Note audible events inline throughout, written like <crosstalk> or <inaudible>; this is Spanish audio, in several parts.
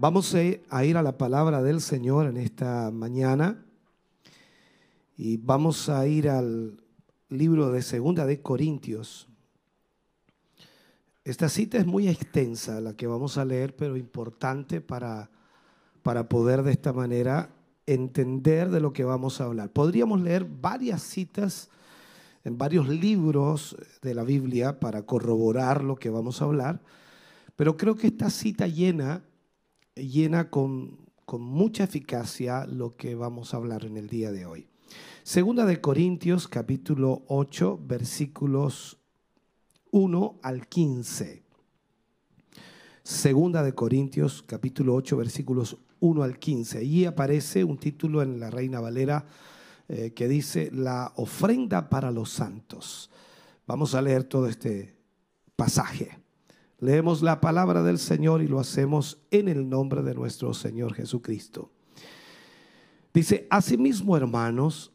Vamos a ir a la palabra del Señor en esta mañana y vamos a ir al libro de Segunda de Corintios. Esta cita es muy extensa, la que vamos a leer, pero importante para, para poder de esta manera entender de lo que vamos a hablar. Podríamos leer varias citas en varios libros de la Biblia para corroborar lo que vamos a hablar, pero creo que esta cita llena llena con, con mucha eficacia lo que vamos a hablar en el día de hoy. Segunda de Corintios capítulo 8 versículos 1 al 15. Segunda de Corintios capítulo 8 versículos 1 al 15. Allí aparece un título en la Reina Valera eh, que dice la ofrenda para los santos. Vamos a leer todo este pasaje. Leemos la palabra del Señor y lo hacemos en el nombre de nuestro Señor Jesucristo. Dice, asimismo, hermanos,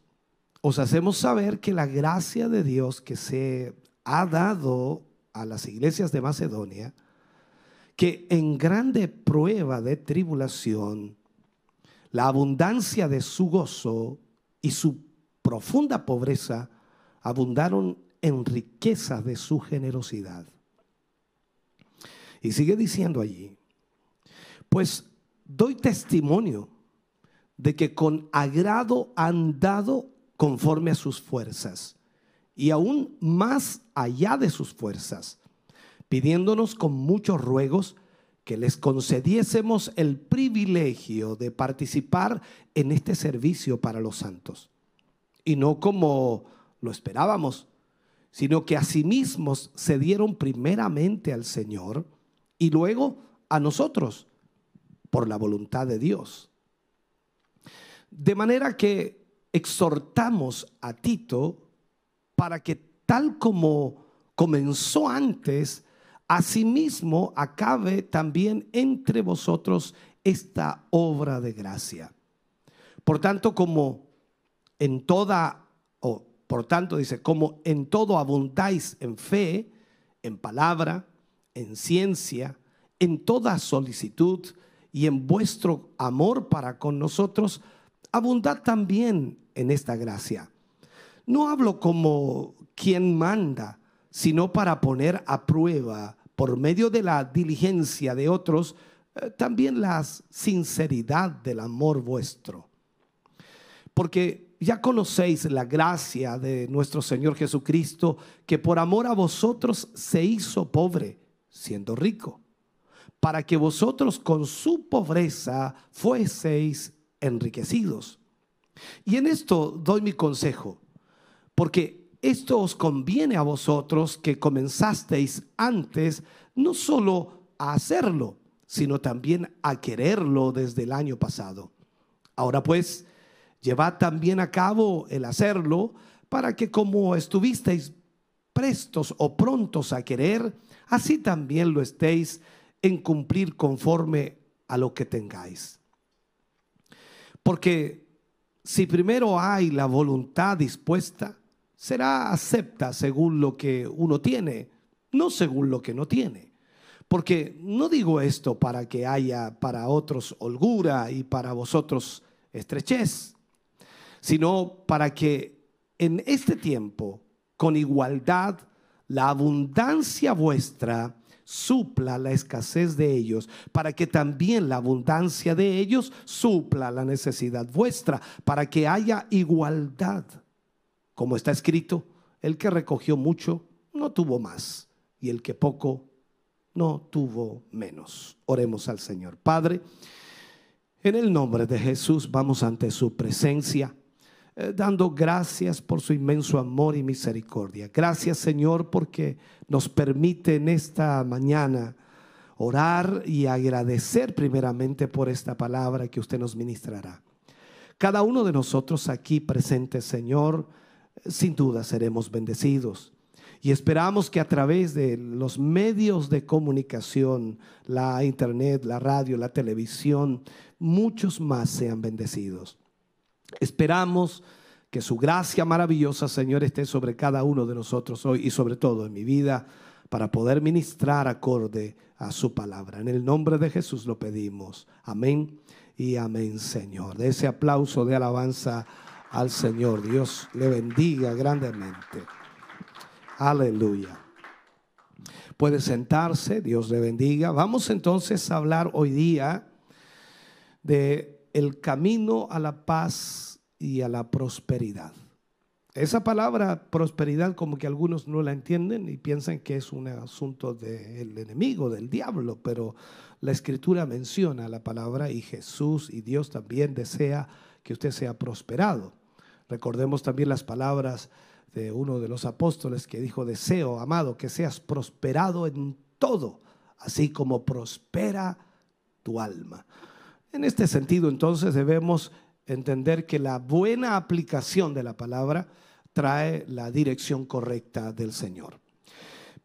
os hacemos saber que la gracia de Dios que se ha dado a las iglesias de Macedonia, que en grande prueba de tribulación, la abundancia de su gozo y su profunda pobreza abundaron en riquezas de su generosidad. Y sigue diciendo allí, pues doy testimonio de que con agrado han dado conforme a sus fuerzas y aún más allá de sus fuerzas, pidiéndonos con muchos ruegos que les concediésemos el privilegio de participar en este servicio para los santos. Y no como lo esperábamos, sino que asimismo se dieron primeramente al Señor y luego a nosotros por la voluntad de Dios. De manera que exhortamos a Tito para que tal como comenzó antes, asimismo acabe también entre vosotros esta obra de gracia. Por tanto, como en toda, o por tanto dice, como en todo abundáis en fe, en palabra, en ciencia, en toda solicitud y en vuestro amor para con nosotros, abundad también en esta gracia. No hablo como quien manda, sino para poner a prueba, por medio de la diligencia de otros, eh, también la sinceridad del amor vuestro. Porque ya conocéis la gracia de nuestro Señor Jesucristo, que por amor a vosotros se hizo pobre siendo rico, para que vosotros con su pobreza fueseis enriquecidos. Y en esto doy mi consejo, porque esto os conviene a vosotros que comenzasteis antes no solo a hacerlo, sino también a quererlo desde el año pasado. Ahora pues, llevad también a cabo el hacerlo, para que como estuvisteis prestos o prontos a querer, así también lo estéis en cumplir conforme a lo que tengáis. Porque si primero hay la voluntad dispuesta, será acepta según lo que uno tiene, no según lo que no tiene. Porque no digo esto para que haya para otros holgura y para vosotros estrechez, sino para que en este tiempo, con igualdad, la abundancia vuestra supla la escasez de ellos, para que también la abundancia de ellos supla la necesidad vuestra, para que haya igualdad. Como está escrito, el que recogió mucho no tuvo más, y el que poco no tuvo menos. Oremos al Señor. Padre, en el nombre de Jesús vamos ante su presencia dando gracias por su inmenso amor y misericordia. Gracias Señor porque nos permite en esta mañana orar y agradecer primeramente por esta palabra que usted nos ministrará. Cada uno de nosotros aquí presentes, Señor, sin duda seremos bendecidos. Y esperamos que a través de los medios de comunicación, la internet, la radio, la televisión, muchos más sean bendecidos. Esperamos que su gracia maravillosa, Señor, esté sobre cada uno de nosotros hoy y sobre todo en mi vida para poder ministrar acorde a su palabra. En el nombre de Jesús lo pedimos. Amén y amén, Señor. De ese aplauso de alabanza al Señor. Dios le bendiga grandemente. Aleluya. Puede sentarse, Dios le bendiga. Vamos entonces a hablar hoy día de el camino a la paz y a la prosperidad. Esa palabra prosperidad como que algunos no la entienden y piensan que es un asunto del enemigo, del diablo, pero la escritura menciona la palabra y Jesús y Dios también desea que usted sea prosperado. Recordemos también las palabras de uno de los apóstoles que dijo, deseo, amado, que seas prosperado en todo, así como prospera tu alma. En este sentido, entonces, debemos entender que la buena aplicación de la palabra trae la dirección correcta del Señor.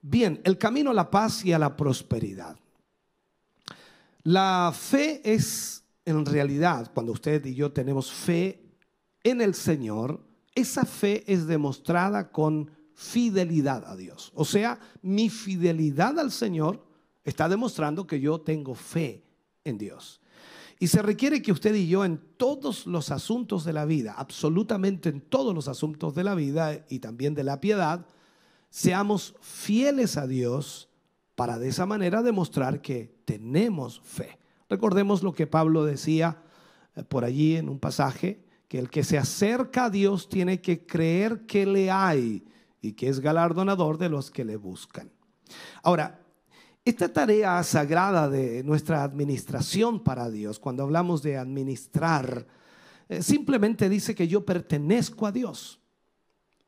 Bien, el camino a la paz y a la prosperidad. La fe es, en realidad, cuando usted y yo tenemos fe en el Señor, esa fe es demostrada con fidelidad a Dios. O sea, mi fidelidad al Señor está demostrando que yo tengo fe en Dios. Y se requiere que usted y yo en todos los asuntos de la vida, absolutamente en todos los asuntos de la vida y también de la piedad, seamos fieles a Dios para de esa manera demostrar que tenemos fe. Recordemos lo que Pablo decía eh, por allí en un pasaje, que el que se acerca a Dios tiene que creer que le hay y que es galardonador de los que le buscan. Ahora, esta tarea sagrada de nuestra administración para Dios, cuando hablamos de administrar, eh, simplemente dice que yo pertenezco a Dios.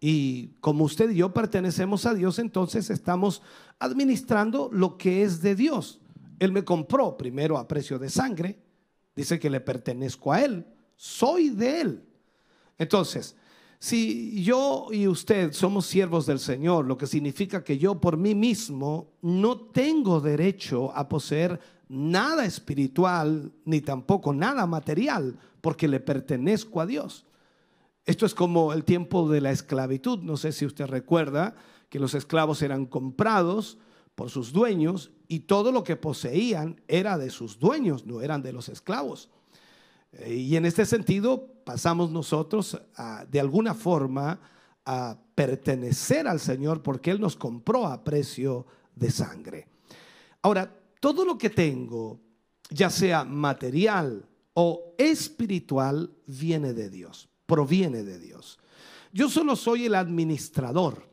Y como usted y yo pertenecemos a Dios, entonces estamos administrando lo que es de Dios. Él me compró primero a precio de sangre, dice que le pertenezco a Él, soy de Él. Entonces, si yo y usted somos siervos del Señor, lo que significa que yo por mí mismo no tengo derecho a poseer nada espiritual ni tampoco nada material, porque le pertenezco a Dios. Esto es como el tiempo de la esclavitud. No sé si usted recuerda que los esclavos eran comprados por sus dueños y todo lo que poseían era de sus dueños, no eran de los esclavos. Eh, y en este sentido pasamos nosotros de alguna forma a pertenecer al Señor porque Él nos compró a precio de sangre. Ahora, todo lo que tengo, ya sea material o espiritual, viene de Dios, proviene de Dios. Yo solo soy el administrador.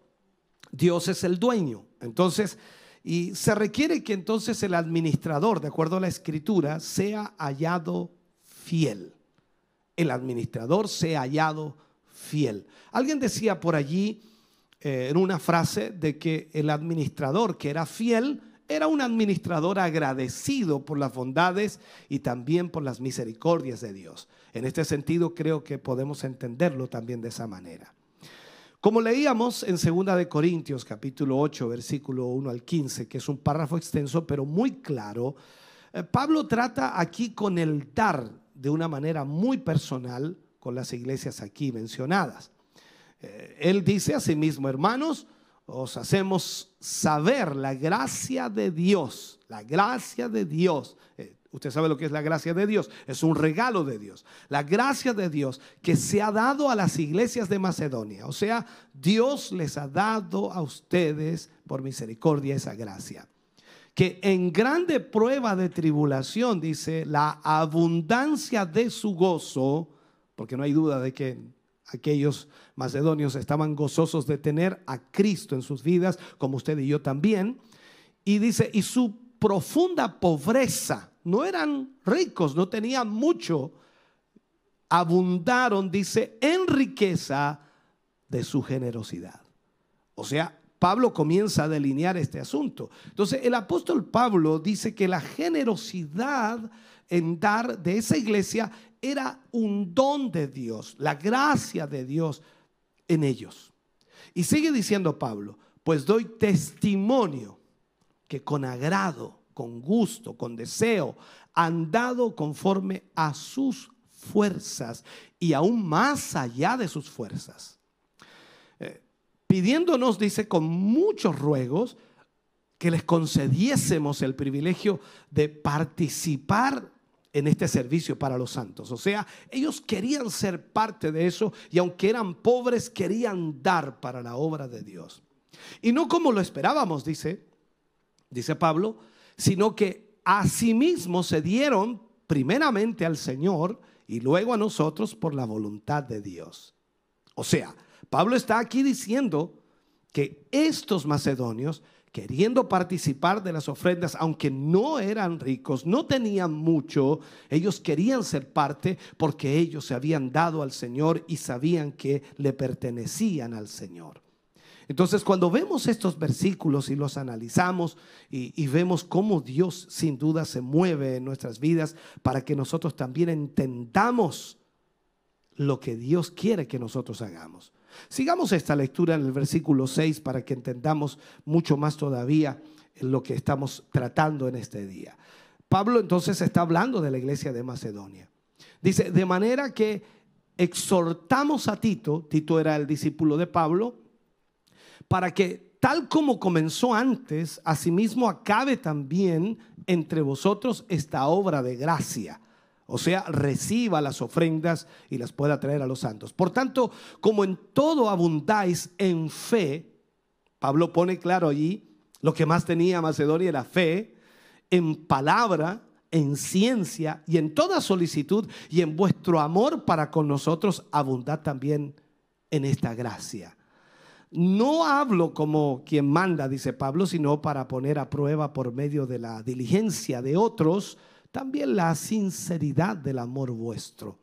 Dios es el dueño. Entonces, y se requiere que entonces el administrador, de acuerdo a la escritura, sea hallado fiel. El administrador se ha hallado fiel. Alguien decía por allí eh, en una frase de que el administrador que era fiel era un administrador agradecido por las bondades y también por las misericordias de Dios. En este sentido creo que podemos entenderlo también de esa manera. Como leíamos en 2 de Corintios capítulo 8 versículo 1 al 15, que es un párrafo extenso pero muy claro, eh, Pablo trata aquí con el dar de una manera muy personal con las iglesias aquí mencionadas. Eh, él dice a sí mismo, hermanos, os hacemos saber la gracia de Dios, la gracia de Dios. Eh, usted sabe lo que es la gracia de Dios, es un regalo de Dios. La gracia de Dios que se ha dado a las iglesias de Macedonia. O sea, Dios les ha dado a ustedes por misericordia esa gracia que en grande prueba de tribulación, dice, la abundancia de su gozo, porque no hay duda de que aquellos macedonios estaban gozosos de tener a Cristo en sus vidas, como usted y yo también, y dice, y su profunda pobreza, no eran ricos, no tenían mucho, abundaron, dice, en riqueza de su generosidad. O sea, Pablo comienza a delinear este asunto. Entonces, el apóstol Pablo dice que la generosidad en dar de esa iglesia era un don de Dios, la gracia de Dios en ellos. Y sigue diciendo Pablo, pues doy testimonio que con agrado, con gusto, con deseo, han dado conforme a sus fuerzas y aún más allá de sus fuerzas. Pidiéndonos, dice, con muchos ruegos, que les concediésemos el privilegio de participar en este servicio para los santos. O sea, ellos querían ser parte de eso y aunque eran pobres, querían dar para la obra de Dios. Y no como lo esperábamos, dice, dice Pablo, sino que asimismo se dieron primeramente al Señor y luego a nosotros por la voluntad de Dios. O sea, Pablo está aquí diciendo que estos macedonios queriendo participar de las ofrendas, aunque no eran ricos, no tenían mucho, ellos querían ser parte porque ellos se habían dado al Señor y sabían que le pertenecían al Señor. Entonces, cuando vemos estos versículos y los analizamos y, vemos cómo Dios sin duda se mueve en nuestras vidas para que nosotros también entendamos lo que Dios quiere que nosotros hagamos. Sigamos esta lectura en el versículo 6 para que entendamos mucho más todavía lo que estamos tratando en este día. Pablo entonces está hablando de la iglesia de Macedonia. Dice, de manera que exhortamos a Tito, Tito era el discípulo de Pablo, para que tal como comenzó antes, asimismo acabe también entre vosotros esta obra de gracia o sea, reciba las ofrendas y las pueda traer a los santos. Por tanto, como en todo abundáis en fe, Pablo pone claro allí, lo que más tenía Macedonia era fe, en palabra, en ciencia y en toda solicitud y en vuestro amor para con nosotros, abundad también en esta gracia. No hablo como quien manda, dice Pablo, sino para poner a prueba por medio de la diligencia de otros, también la sinceridad del amor vuestro.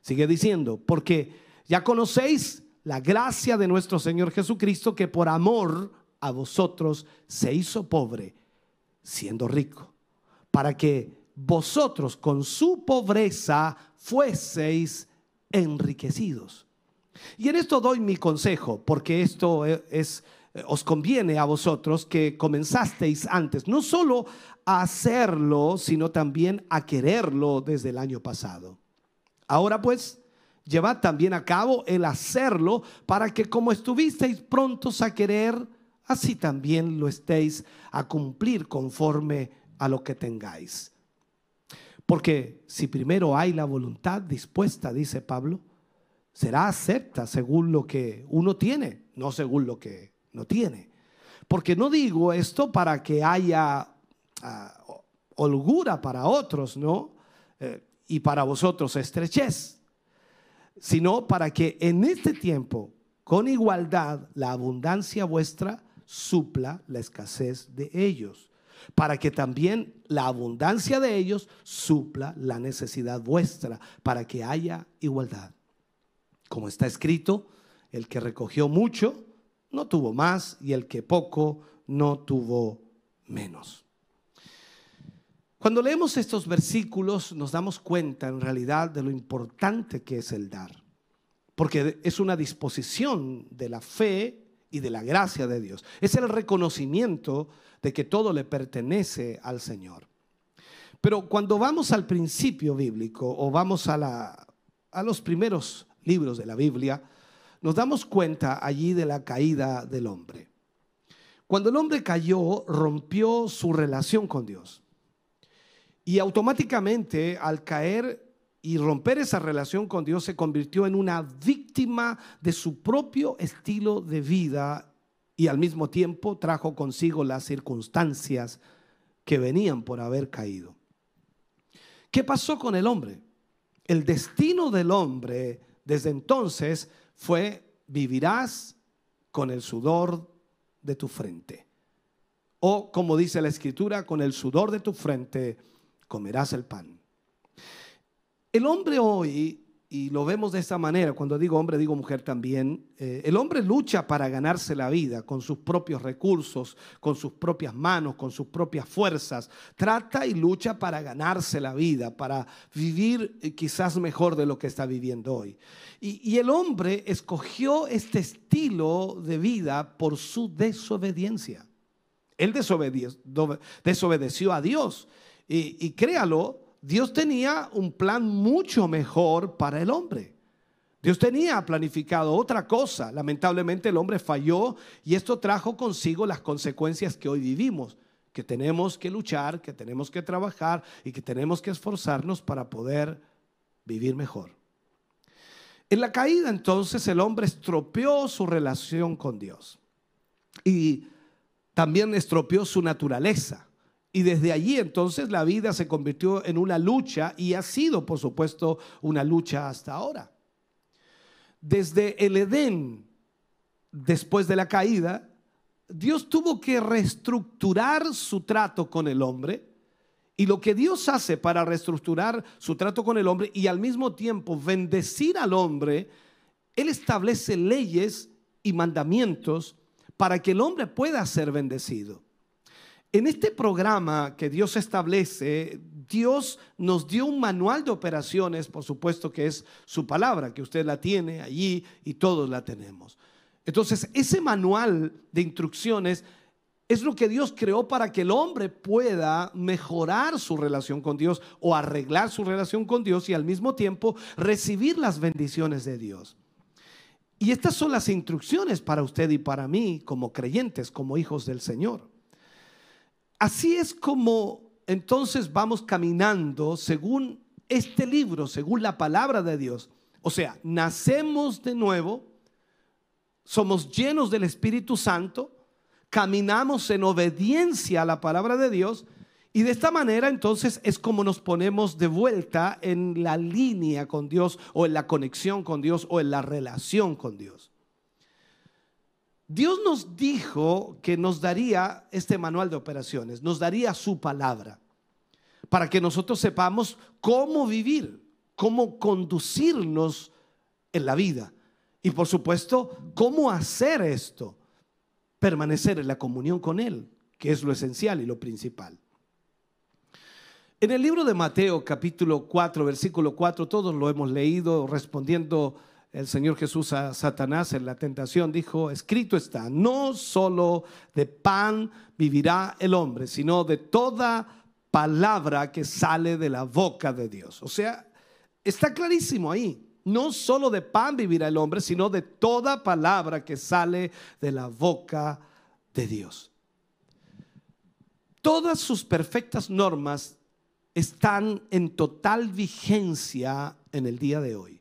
Sigue diciendo, porque ya conocéis la gracia de nuestro Señor Jesucristo, que por amor a vosotros se hizo pobre, siendo rico, para que vosotros con su pobreza fueseis enriquecidos. Y en esto doy mi consejo, porque esto es os conviene a vosotros que comenzasteis antes, no solo a hacerlo, sino también a quererlo desde el año pasado. Ahora pues, llevad también a cabo el hacerlo para que como estuvisteis prontos a querer, así también lo estéis a cumplir conforme a lo que tengáis. Porque si primero hay la voluntad dispuesta, dice Pablo, será acepta según lo que uno tiene, no según lo que no tiene. Porque no digo esto para que haya ah, holgura para otros, ¿no? Eh, y para vosotros estrechez, sino para que en este tiempo, con igualdad, la abundancia vuestra supla la escasez de ellos, para que también la abundancia de ellos supla la necesidad vuestra, para que haya igualdad. Como está escrito, el que recogió mucho, no tuvo más y el que poco no tuvo menos. Cuando leemos estos versículos nos damos cuenta en realidad de lo importante que es el dar, porque es una disposición de la fe y de la gracia de Dios. Es el reconocimiento de que todo le pertenece al Señor. Pero cuando vamos al principio bíblico o vamos a, los primeros libros de la Biblia, nos damos cuenta allí de la caída del hombre. Cuando el hombre cayó, rompió su relación con Dios. Y automáticamente al caer y romper esa relación con Dios se convirtió en una víctima de su propio estilo de vida y al mismo tiempo trajo consigo las circunstancias que venían por haber caído. ¿Qué pasó con el hombre? El destino del hombre desde entonces fue, vivirás con el sudor de tu frente. O como dice la escritura, con el sudor de tu frente comerás el pan. El hombre hoy y lo vemos de esta manera, cuando digo hombre digo mujer también, eh, el hombre lucha para ganarse la vida con sus propios recursos, con sus propias manos, con sus propias fuerzas. Trata y lucha para ganarse la vida, para vivir eh, quizás mejor de lo que está viviendo hoy. Y, el hombre escogió este estilo de vida por su desobediencia. Él desobedeció, a Dios. Y créalo, Dios tenía un plan mucho mejor para el hombre. Dios tenía planificado otra cosa. Lamentablemente el hombre falló y esto trajo consigo las consecuencias que hoy vivimos, que tenemos que luchar, que tenemos que trabajar y que tenemos que esforzarnos para poder vivir mejor. En la caída entonces el hombre estropeó su relación con Dios y también estropeó su naturaleza. Y desde allí entonces la vida se convirtió en una lucha y ha sido, por supuesto, una lucha hasta ahora. Desde el Edén, después de la caída, Dios tuvo que reestructurar su trato con el hombre. Y lo que Dios hace para reestructurar su trato con el hombre y al mismo tiempo bendecir al hombre, Él establece leyes y mandamientos para que el hombre pueda ser bendecido. En este programa que Dios establece, Dios nos dio un manual de operaciones, por supuesto que es su palabra, que usted la tiene allí y todos la tenemos. Entonces, ese manual de instrucciones es lo que Dios creó para que el hombre pueda mejorar su relación con Dios o arreglar su relación con Dios y al mismo tiempo recibir las bendiciones de Dios. Y estas son las instrucciones para usted y para mí como creyentes, como hijos del Señor. Así es como entonces vamos caminando según este libro, según la palabra de Dios. O sea, nacemos de nuevo, somos llenos del Espíritu Santo, caminamos en obediencia a la palabra de Dios y de esta manera entonces es como nos ponemos de vuelta en la línea con Dios o en la conexión con Dios o en la relación con Dios. Dios nos dijo que nos daría este manual de operaciones, nos daría su palabra, para que nosotros sepamos cómo vivir, cómo conducirnos en la vida. Y por supuesto, cómo hacer esto, permanecer en la comunión con Él, que es lo esencial y lo principal. En el libro de Mateo capítulo 4, versículo 4, todos lo hemos leído respondiendo el Señor Jesús a Satanás en la tentación dijo, escrito está, no solo de pan vivirá el hombre, sino de toda palabra que sale de la boca de Dios. O sea, está clarísimo ahí. No solo de pan vivirá el hombre, sino de toda palabra que sale de la boca de Dios. Todas sus perfectas normas están en total vigencia en el día de hoy.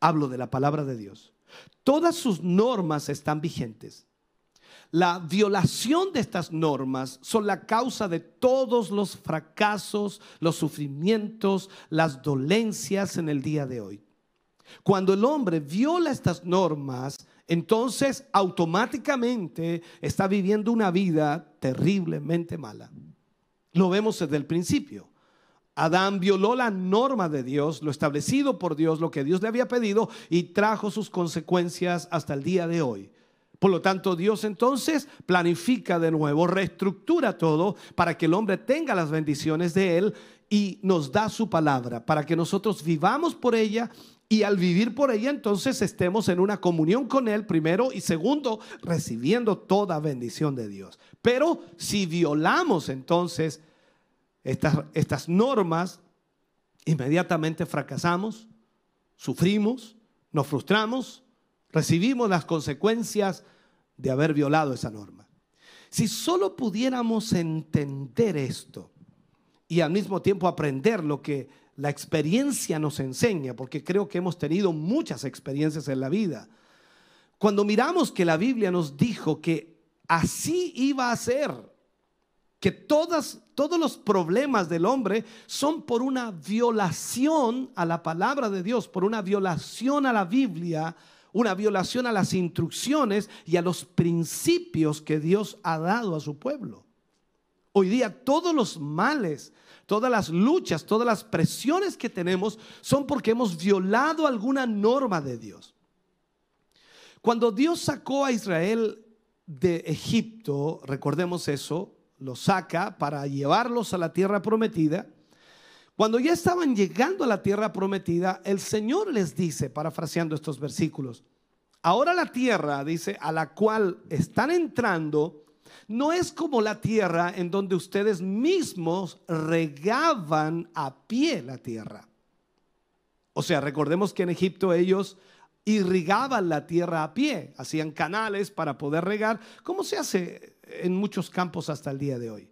Hablo de la palabra de Dios. Todas sus normas están vigentes. La violación de estas normas son la causa de todos los fracasos, los sufrimientos, las dolencias en el día de hoy. Cuando el hombre viola estas normas, entonces automáticamente está viviendo una vida terriblemente mala. Lo vemos desde el principio. Adán violó la norma de Dios, lo establecido por Dios, lo que Dios le había pedido y trajo sus consecuencias hasta el día de hoy. Por lo tanto, Dios entonces planifica de nuevo, reestructura todo para que el hombre tenga las bendiciones de Él y nos da su palabra, para que nosotros vivamos por ella y al vivir por ella entonces estemos en una comunión con Él primero y segundo, recibiendo toda bendición de Dios. Pero si violamos entonces estas, estas normas, inmediatamente fracasamos, sufrimos, nos frustramos, recibimos las consecuencias de haber violado esa norma. Si solo pudiéramos entender esto y al mismo tiempo aprender lo que la experiencia nos enseña, porque creo que hemos tenido muchas experiencias en la vida, cuando miramos que la Biblia nos dijo que así iba a ser, que todos los problemas del hombre son por una violación a la palabra de Dios, por una violación a la Biblia, una violación a las instrucciones y a los principios que Dios ha dado a su pueblo. Hoy día todos los males, todas las luchas, todas las presiones que tenemos son porque hemos violado alguna norma de Dios. Cuando Dios sacó a Israel de Egipto, recordemos eso, los saca para llevarlos a la tierra prometida. Cuando ya estaban llegando a la tierra prometida, el Señor les dice, parafraseando estos versículos, ahora la tierra, dice, a la cual están entrando, no es como la tierra en donde ustedes mismos regaban a pie la tierra. O sea, recordemos que en Egipto ellos irrigaban la tierra a pie, hacían canales para poder regar, como se hace en muchos campos hasta el día de hoy.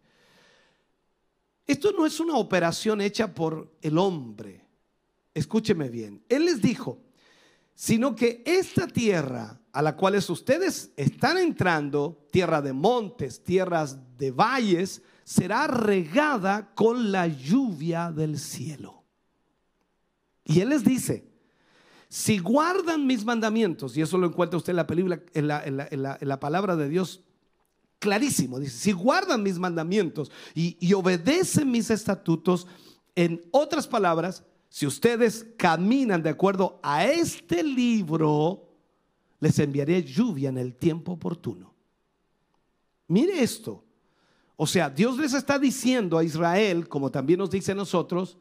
Esto no es una operación hecha por el hombre. Escúcheme bien. Él les dijo, sino que esta tierra a la cual ustedes están entrando, tierra de montes, tierras de valles, será regada con la lluvia del cielo. Y él les dice, si guardan mis mandamientos, y eso lo encuentra usted en la, película, en la, palabra de Dios clarísimo, dice, si guardan mis mandamientos y, y obedecen mis estatutos, en otras palabras, si ustedes caminan de acuerdo a este libro, les enviaré lluvia en el tiempo oportuno. Mire esto. O sea, Dios les está diciendo a Israel, como también nos dice a nosotros,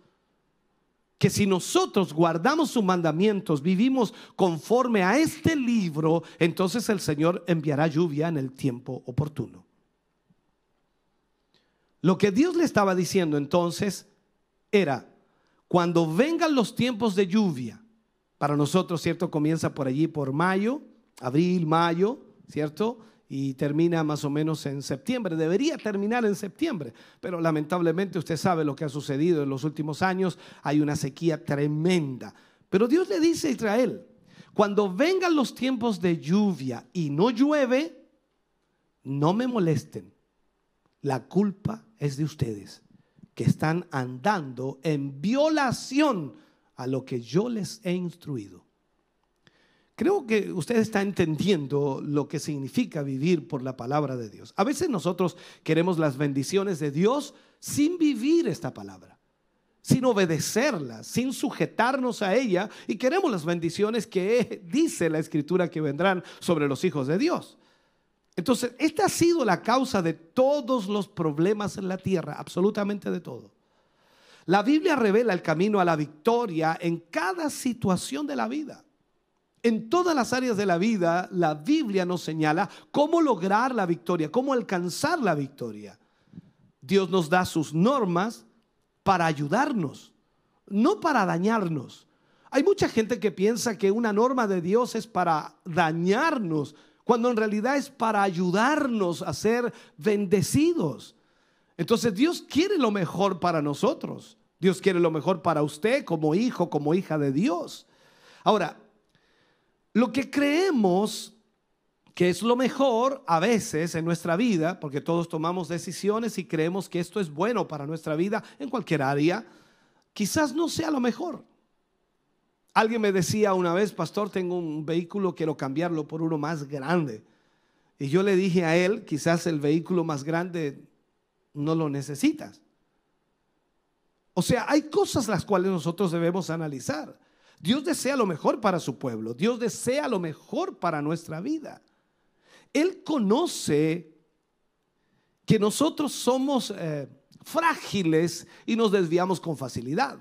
que si nosotros guardamos sus mandamientos, vivimos conforme a este libro, entonces el Señor enviará lluvia en el tiempo oportuno. Lo que Dios le estaba diciendo entonces era, cuando vengan los tiempos de lluvia, para nosotros, ¿cierto? Comienza por allí, por mayo, abril, mayo, ¿cierto? Y termina más o menos en septiembre. Debería terminar en septiembre, pero lamentablemente usted sabe lo que ha sucedido en los últimos años. Hay una sequía tremenda. Pero Dios le dice a Israel, cuando vengan los tiempos de lluvia y no llueve, no me molesten. La culpa es de ustedes que están andando en violación a lo que yo les he instruido. Creo que usted está entendiendo lo que significa vivir por la palabra de Dios. A veces nosotros queremos las bendiciones de Dios sin vivir esta palabra, sin obedecerla, sin sujetarnos a ella y queremos las bendiciones que dice la escritura que vendrán sobre los hijos de Dios. Entonces, esta ha sido la causa de todos los problemas en la tierra, absolutamente de todo. La Biblia revela el camino a la victoria en cada situación de la vida. En todas las áreas de la vida, la Biblia nos señala cómo lograr la victoria, cómo alcanzar la victoria. Dios nos da sus normas para ayudarnos, no para dañarnos. Hay mucha gente que piensa que una norma de Dios es para dañarnos cuando en realidad es para ayudarnos a ser bendecidos. Entonces Dios quiere lo mejor para nosotros. Dios quiere lo mejor para usted como hijo, como hija de Dios. Ahora, lo que creemos que es lo mejor a veces en nuestra vida, porque todos tomamos decisiones y creemos que esto es bueno para nuestra vida en cualquier área, quizás no sea lo mejor. Alguien me decía una vez, pastor, tengo un vehículo, quiero cambiarlo por uno más grande. Y yo le dije a él, quizás el vehículo más grande no lo necesitas. O sea, hay cosas las cuales nosotros debemos analizar. Dios desea lo mejor para su pueblo. Dios desea lo mejor para nuestra vida. Él conoce que nosotros somos eh, frágiles y nos desviamos con facilidad.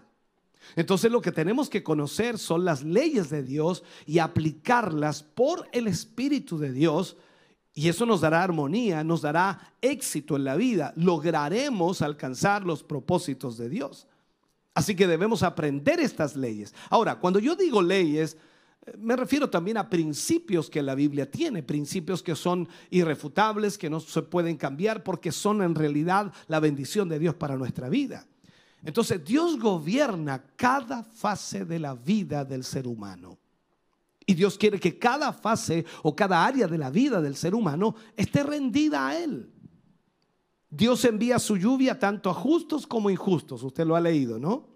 Entonces lo que tenemos que conocer son las leyes de Dios y aplicarlas por el Espíritu de Dios. Y eso nos dará armonía, nos dará éxito en la vida. Lograremos alcanzar los propósitos de Dios. Así que debemos aprender estas leyes. Ahora, cuando yo digo leyes, eh, me refiero también a principios que la Biblia tiene, principios que son irrefutables, que no se pueden cambiar porque son en realidad la bendición de Dios para nuestra vida. Entonces Dios gobierna cada fase de la vida del ser humano. Y Dios quiere que cada fase o cada área de la vida del ser humano esté rendida a Él. Dios envía su lluvia tanto a justos como injustos. Usted lo ha leído, ¿no?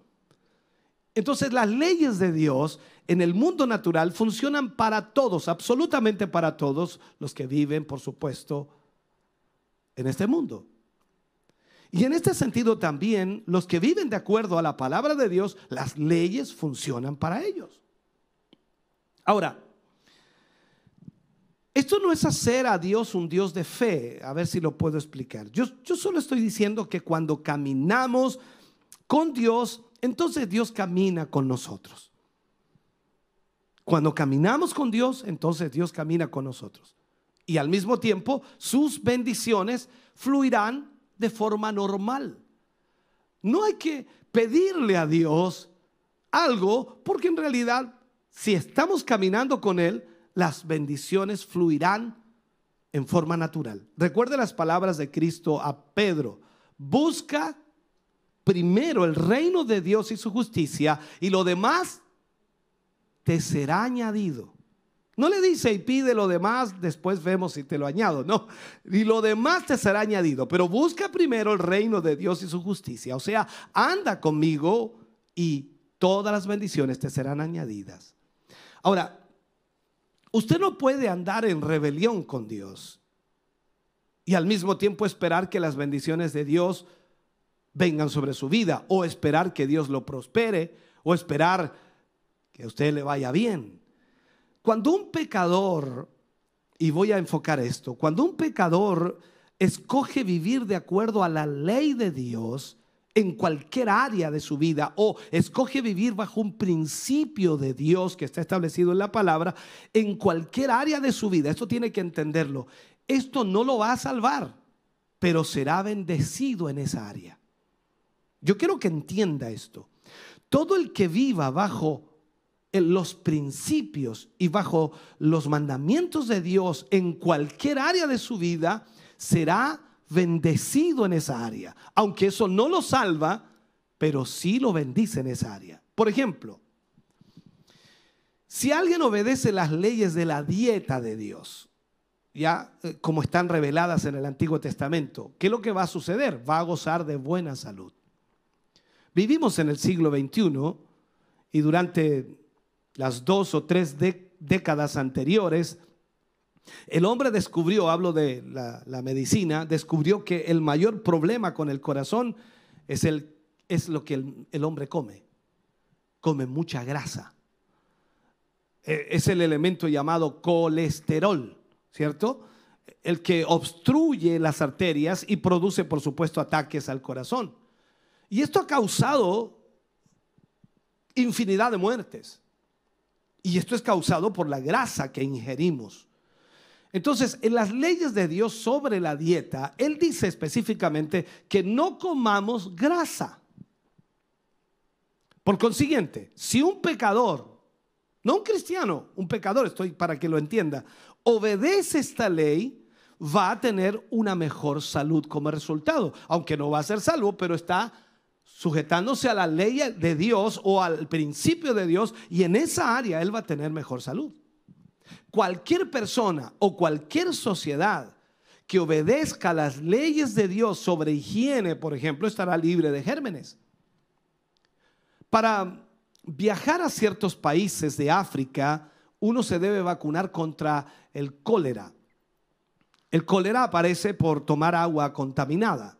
Entonces las leyes de Dios en el mundo natural funcionan para todos, absolutamente para todos los que viven, por supuesto, en este mundo. Y en este sentido también los que viven de acuerdo a la palabra de Dios, las leyes funcionan para ellos. Ahora, esto no es hacer a Dios un Dios de fe, a ver si lo puedo explicar. Yo, solo estoy diciendo que cuando caminamos con Dios, entonces Dios camina con nosotros. Cuando caminamos con Dios, entonces Dios camina con nosotros. Y al mismo tiempo, sus bendiciones fluirán de forma normal. No hay que pedirle a Dios algo porque en realidad si estamos caminando con Él, las bendiciones fluirán en forma natural. Recuerde las palabras de Cristo a Pedro. Busca primero el reino de Dios y su justicia y lo demás te será añadido. No le dice y pide lo demás, después vemos si te lo añado. No, y lo demás te será añadido. Pero busca primero el reino de Dios y su justicia. O sea, anda conmigo y todas las bendiciones te serán añadidas. Ahora, usted no puede andar en rebelión con Dios y al mismo tiempo esperar que las bendiciones de Dios vengan sobre su vida o esperar que Dios lo prospere o esperar que a usted le vaya bien. Cuando un pecador, y voy a enfocar esto, cuando un pecador escoge vivir de acuerdo a la ley de Dios en cualquier área de su vida o escoge vivir bajo un principio de Dios que está establecido en la palabra, en cualquier área de su vida, esto tiene que entenderlo, esto no lo va a salvar, pero será bendecido en esa área. Yo quiero que entienda esto. Todo el que viva bajo los principios y bajo los mandamientos de Dios en cualquier área de su vida, será bendecido en esa área. Aunque eso no lo salva, pero sí lo bendice en esa área. Por ejemplo, si alguien obedece las leyes de la dieta de Dios, ya eh, como están reveladas en el Antiguo Testamento, ¿qué es lo que va a suceder? Va a gozar de buena salud. Vivimos en el siglo XXI y durante las dos o tres décadas anteriores, el hombre descubrió, hablo de la, medicina, descubrió que el mayor problema con el corazón es, el, es lo que el, el hombre come. Come mucha grasa. E, es el elemento llamado colesterol, ¿cierto? El que obstruye las arterias y produce, por supuesto, ataques al corazón. Y esto ha causado infinidad de muertes. Y esto es causado por la grasa que ingerimos. Entonces, en las leyes de Dios sobre la dieta, Él dice específicamente que no comamos grasa. Por consiguiente, si un pecador, no un cristiano, un pecador, estoy para que lo entienda, obedece esta ley, va a tener una mejor salud como resultado. Aunque no va a ser salvo, pero está sujetándose a la ley de Dios o al principio de Dios y en esa área él va a tener mejor salud. Cualquier persona o cualquier sociedad que obedezca las leyes de Dios sobre higiene, por ejemplo, estará libre de gérmenes. Para viajar a ciertos países de África, uno se debe vacunar contra el cólera. El cólera aparece por tomar agua contaminada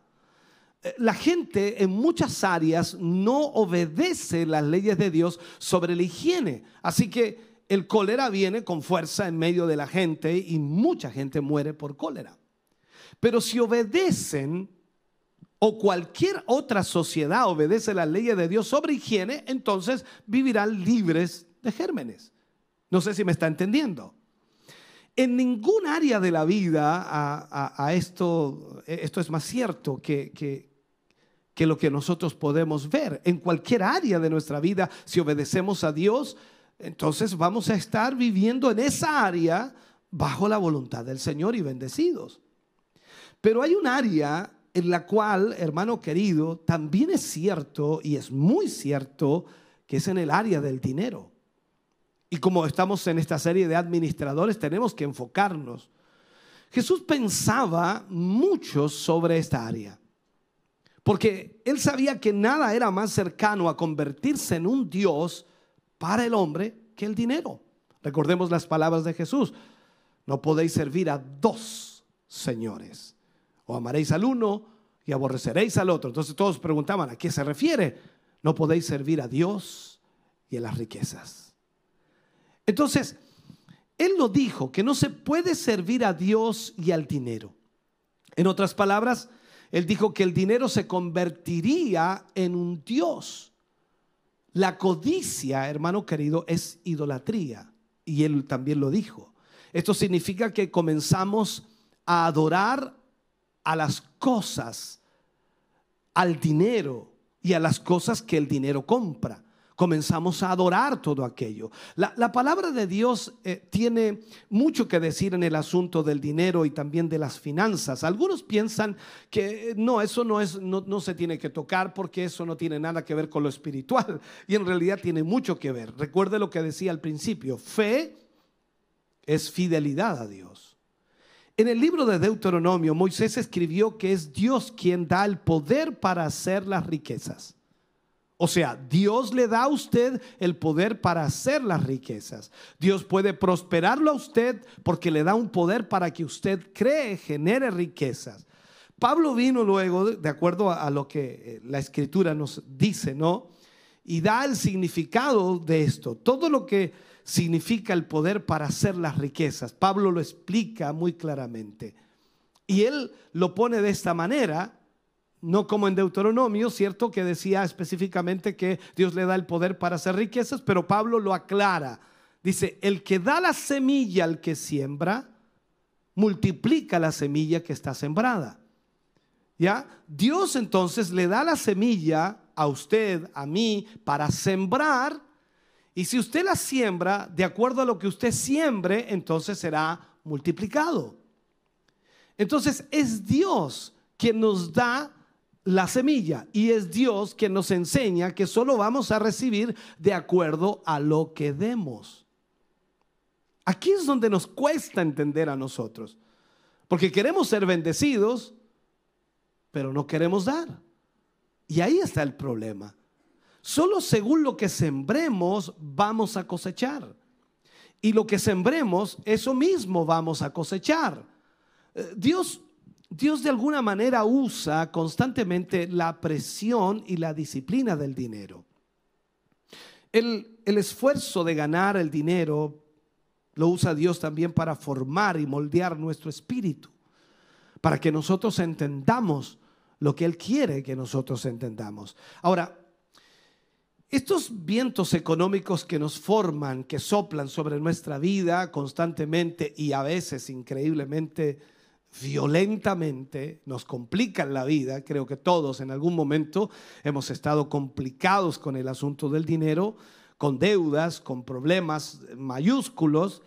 la gente en muchas áreas no obedece las leyes de Dios sobre la higiene. Así que el cólera viene con fuerza en medio de la gente y mucha gente muere por cólera. Pero si obedecen o cualquier otra sociedad obedece las leyes de Dios sobre higiene, entonces vivirán libres de gérmenes. No sé si me está entendiendo. En ningún área de la vida a, esto, esto es más cierto que, que lo que nosotros podemos ver. En cualquier área de nuestra vida, si obedecemos a Dios, entonces vamos a estar viviendo en esa área bajo la voluntad del Señor y bendecidos. Pero hay un área en la cual, hermano querido, también es cierto y es muy cierto que es en el área del dinero. Y como estamos en esta serie de administradores, tenemos que enfocarnos. Jesús pensaba mucho sobre esta área. Porque él sabía que nada era más cercano a convertirse en un Dios para el hombre que el dinero. Recordemos las palabras de Jesús. No podéis servir a dos señores. O amaréis al uno y aborreceréis al otro. Entonces todos preguntaban, ¿a qué se refiere? No podéis servir a Dios y a las riquezas. Entonces, él lo dijo, que no se puede servir a Dios y al dinero. En otras palabras, él dijo que el dinero se convertiría en un Dios. La codicia, hermano querido, es idolatría. Y él también lo dijo. Esto significa que comenzamos a adorar a las cosas, al dinero y a las cosas que el dinero compra comenzamos a adorar todo aquello. La, palabra de Dios eh, tiene mucho que decir en el asunto del dinero y también de las finanzas. Algunos piensan que no, eso no, es, no, no se tiene que tocar porque eso no tiene nada que ver con lo espiritual y en realidad tiene mucho que ver. Recuerde lo que decía al principio, fe es fidelidad a Dios. En el libro de Deuteronomio, Moisés escribió que es Dios quien da el poder para hacer las riquezas. O sea, Dios le da a usted el poder para hacer las riquezas. Dios puede prosperarlo a usted porque le da un poder para que usted cree, genere riquezas. Pablo vino luego, de acuerdo a lo que eh, la escritura nos dice, ¿no? Y da el significado de esto. Todo lo que significa el poder para hacer las riquezas. Pablo lo explica muy claramente. Y él lo pone de esta manera no como en Deuteronomio, ¿cierto? Que decía específicamente que Dios le da el poder para hacer riquezas, pero Pablo lo aclara. Dice, el que da la semilla al que siembra, multiplica la semilla que está sembrada. ¿Ya? Dios entonces le da la semilla a usted, a mí, para sembrar. Y si usted la siembra, de acuerdo a lo que usted siembre, entonces será multiplicado. Entonces es Dios quien nos da la semilla y es Dios quien nos enseña que solo vamos a recibir de acuerdo a lo que demos. Aquí es donde nos cuesta entender a nosotros, porque queremos ser bendecidos, pero no queremos dar. Y ahí está el problema. Solo según lo que sembremos vamos a cosechar. Y lo que sembremos, eso mismo vamos a cosechar. Eh, Dios Dios de alguna manera usa constantemente la presión y la disciplina del dinero. El, esfuerzo de ganar el dinero lo usa Dios también para formar y moldear nuestro espíritu, para que nosotros entendamos lo que Él quiere que nosotros entendamos. Ahora, estos vientos económicos que nos forman, que soplan sobre nuestra vida constantemente y a veces increíblemente, violentamente, nos complican la vida. Creo que todos en algún momento hemos estado complicados con el asunto del dinero, con deudas, con problemas mayúsculos.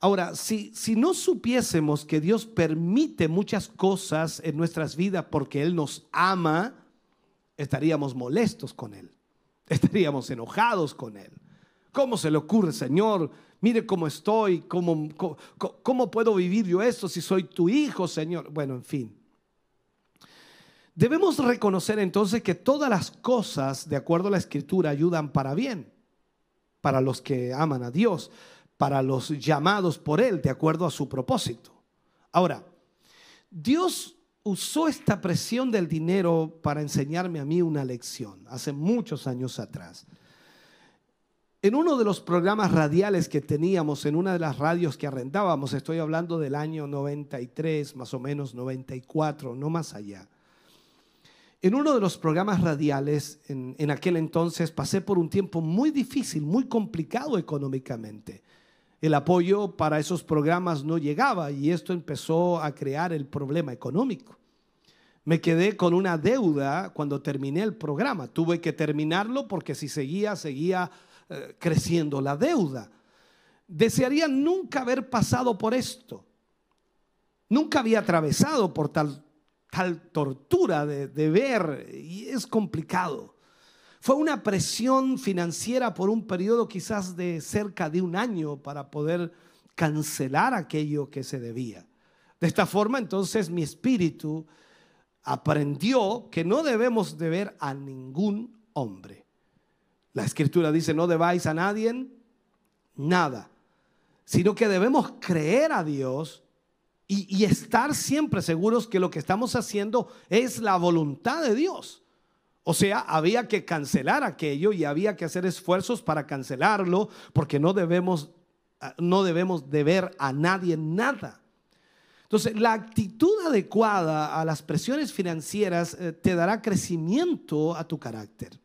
Ahora, si, si no supiésemos que Dios permite muchas cosas en nuestras vidas porque Él nos ama, estaríamos molestos con Él, estaríamos enojados con Él. ¿Cómo se le ocurre, Señor? Mire cómo estoy, cómo, cómo, puedo vivir yo esto si soy tu hijo, Señor. Bueno, en fin. Debemos reconocer entonces que todas las cosas, de acuerdo a la escritura, ayudan para bien, para los que aman a Dios, para los llamados por Él, de acuerdo a su propósito. Ahora, Dios usó esta presión del dinero para enseñarme a mí una lección hace muchos años atrás. En uno de los programas radiales que teníamos, en una de las radios que arrendábamos, estoy hablando del año 93, más o menos 94, no más allá. En uno de los programas radiales, en, en aquel entonces, pasé por un tiempo muy difícil, muy complicado económicamente. El apoyo para esos programas no llegaba y esto empezó a crear el problema económico. Me quedé con una deuda cuando terminé el programa. Tuve que terminarlo porque si seguía, seguía eh, creciendo la deuda. Desearía nunca haber pasado por esto. Nunca había atravesado por tal, tal tortura de, de ver y es complicado. Fue una presión financiera por un periodo quizás de cerca de un año para poder cancelar aquello que se debía. De esta forma, entonces, mi espíritu aprendió que no debemos deber a ningún hombre. La escritura dice, no debáis a nadie nada, sino que debemos creer a Dios y, estar siempre seguros que lo que estamos haciendo es la voluntad de Dios. O sea, había que cancelar aquello y había que hacer esfuerzos para cancelarlo porque no debemos, no debemos deber a nadie nada. Entonces, la actitud adecuada a las presiones financieras eh, te dará crecimiento a tu carácter.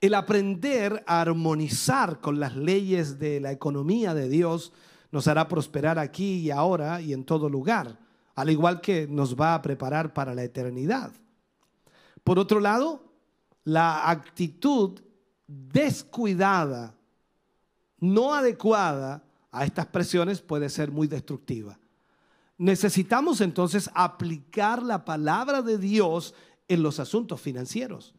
El aprender a armonizar con las leyes de la economía de Dios nos hará prosperar aquí y ahora y en todo lugar, al igual que nos va a preparar para la eternidad. Por otro lado, la actitud descuidada, no adecuada a estas presiones puede ser muy destructiva. Necesitamos entonces aplicar la palabra de Dios en los asuntos financieros.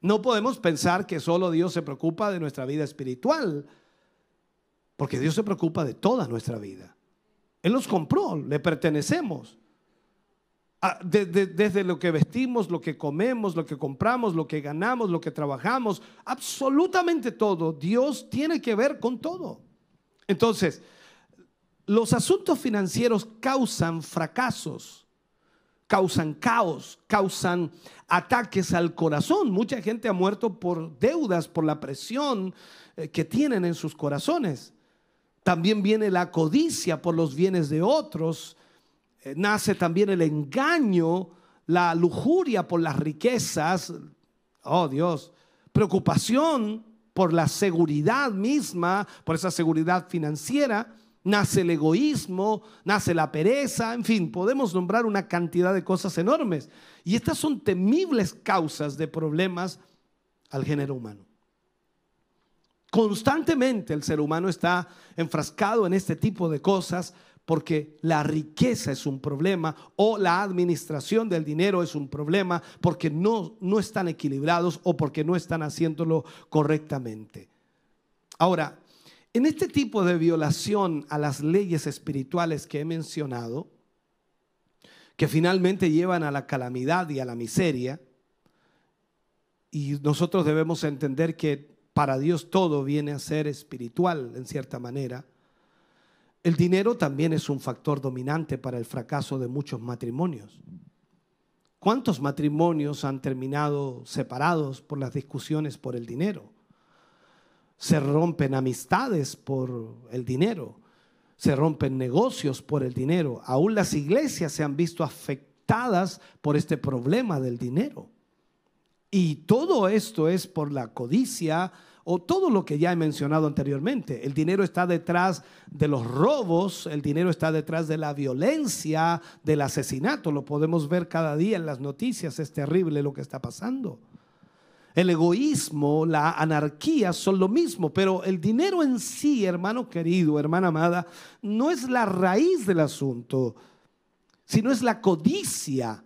No podemos pensar que solo Dios se preocupa de nuestra vida espiritual, porque Dios se preocupa de toda nuestra vida. Él nos compró, le pertenecemos. Ah, desde lo que vestimos, lo que comemos, lo que compramos, lo que ganamos, lo que trabajamos, absolutamente todo. Dios tiene que ver con todo. Entonces, los asuntos financieros causan fracasos, causan caos, causan ataques al corazón. Mucha gente ha muerto por deudas, por la presión eh, que tienen en sus corazones. También viene la codicia por los bienes de otros. Eh, nace también el engaño, la lujuria por las riquezas. Oh Dios, preocupación por la seguridad misma, por esa seguridad financiera. Nace el egoísmo, nace la pereza, en fin, podemos nombrar una cantidad de cosas enormes. Y estas son temibles causas de problemas al género humano. Constantemente el ser humano está enfrascado en este tipo de cosas porque la riqueza es un problema o la administración del dinero es un problema porque no, no están equilibrados o porque no están haciéndolo correctamente. Ahora, en este tipo de violación a las leyes espirituales que he mencionado, que finalmente llevan a la calamidad y a la miseria, y nosotros debemos entender que para Dios todo viene a ser espiritual en cierta manera. El dinero también es un factor dominante para el fracaso de muchos matrimonios. ¿Cuántos matrimonios han terminado separados por las discusiones por el dinero? Se rompen amistades por el dinero, se rompen negocios por el dinero. Aún las iglesias se han visto afectadas por este problema del dinero. Y todo esto es por la codicia o todo lo que ya he mencionado anteriormente. El dinero está detrás de los robos, el dinero está detrás de la violencia, del asesinato. Lo podemos ver cada día en las noticias, es terrible lo que está pasando. El egoísmo, la anarquía son lo mismo, pero el dinero en sí, hermano querido, hermana amada, no es la raíz del asunto, sino es la codicia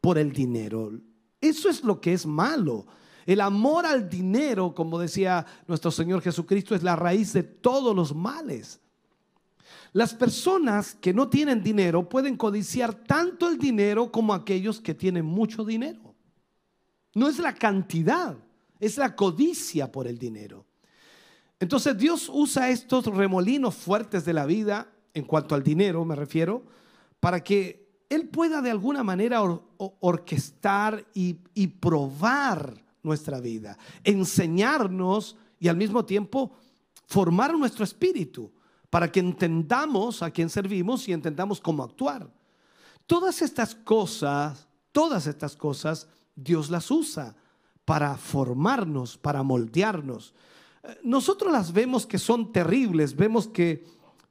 por el dinero. Eso es lo que es malo. El amor al dinero, como decía nuestro Señor Jesucristo, es la raíz de todos los males. Las personas que no tienen dinero pueden codiciar tanto el dinero como aquellos que tienen mucho dinero. No es la cantidad, es la codicia por el dinero. Entonces Dios usa estos remolinos fuertes de la vida, en cuanto al dinero me refiero, para que él pueda de alguna manera orquestar y, y probar nuestra vida, enseñarnos y al mismo tiempo formar nuestro espíritu para que entendamos a quién servimos y entendamos cómo actuar. Todas estas cosas, todas estas cosas, Dios las usa para formarnos, para moldearnos. Nosotros las vemos que son terribles, vemos que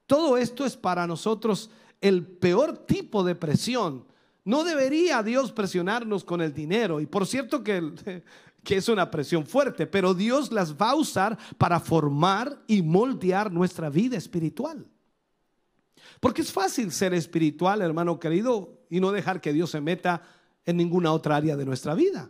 todo esto es para nosotros el peor tipo de presión. No debería Dios presionarnos con el dinero. Y por cierto que, <laughs> que es una presión fuerte, pero Dios las va a usar para formar y moldear nuestra vida espiritual. Porque es fácil ser espiritual, hermano querido, y no dejar que Dios se meta en ninguna otra área de nuestra vida